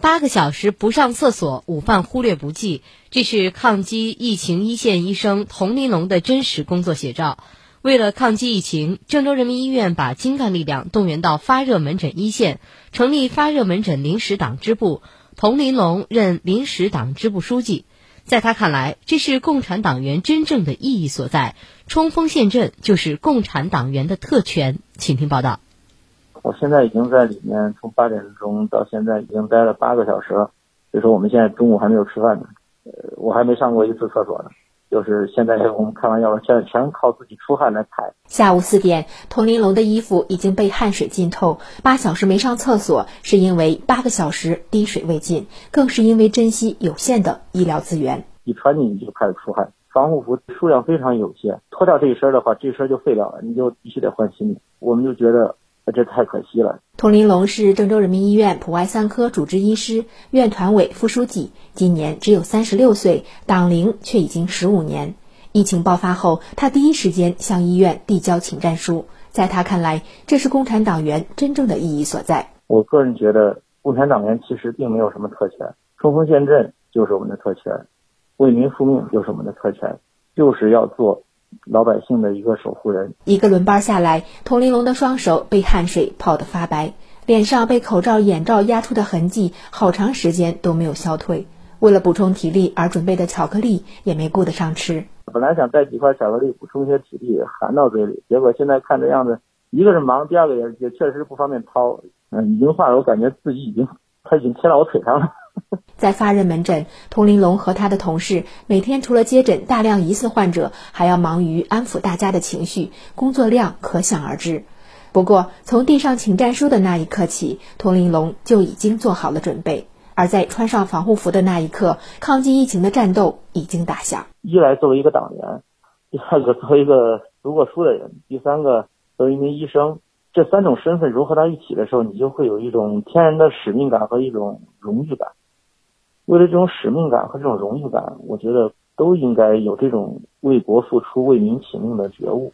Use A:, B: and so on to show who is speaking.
A: 八个小时不上厕所，午饭忽略不计，这是抗击疫情一线医生童林龙的真实工作写照。为了抗击疫情，郑州人民医院把精干力量动员到发热门诊一线，成立发热门诊临时党支部，童林龙任临时党支部书记。在他看来，这是共产党员真正的意义所在。冲锋陷阵就是共产党员的特权。请听报道。
B: 我现在已经在里面，从八点钟到现在已经待了八个小时了。所以说，我们现在中午还没有吃饭呢。呃，我还没上过一次厕所呢。就是现在我们开完药了，现在全靠自己出汗来排。
C: 下午四点，童林龙的衣服已经被汗水浸透。八小时没上厕所，是因为八个小时滴水未进，更是因为珍惜有限的医疗资源。
B: 一穿进去就开始出汗，防护服数量非常有限，脱掉这一身的话，这一身就废掉了，你就必须得换新的。我们就觉得。这太可惜了。
C: 童林龙是郑州人民医院普外三科主治医师、院团委副书记，今年只有三十六岁，党龄却已经十五年。疫情爆发后，他第一时间向医院递交请战书。在他看来，这是共产党员真正的意义所在。
B: 我个人觉得，共产党员其实并没有什么特权，冲锋陷阵就是我们的特权，为民复命就是我们的特权，就是要做。老百姓的一个守护人。
C: 一个轮班下来，童玲珑的双手被汗水泡得发白，脸上被口罩、眼罩压出的痕迹，好长时间都没有消退。为了补充体力而准备的巧克力也没顾得上吃。
B: 本来想带几块巧克力补充一些体力，含到嘴里，结果现在看这样子，一个是忙，第二个也也确实不方便掏。嗯，已经化了，我感觉自己已经，他已经贴到我腿上了。
C: 在发热门诊，童林龙和他的同事每天除了接诊大量疑似患者，还要忙于安抚大家的情绪，工作量可想而知。不过，从递上请战书的那一刻起，童林龙就已经做好了准备。而在穿上防护服的那一刻，抗击疫情的战斗已经打响。
B: 一来作为一个党员，第二个作为一个读过书的人，第三个作为一名医生，这三种身份融合到一起的时候，你就会有一种天然的使命感和一种荣誉感。为了这种使命感和这种荣誉感，我觉得都应该有这种为国付出、为民请命的觉悟。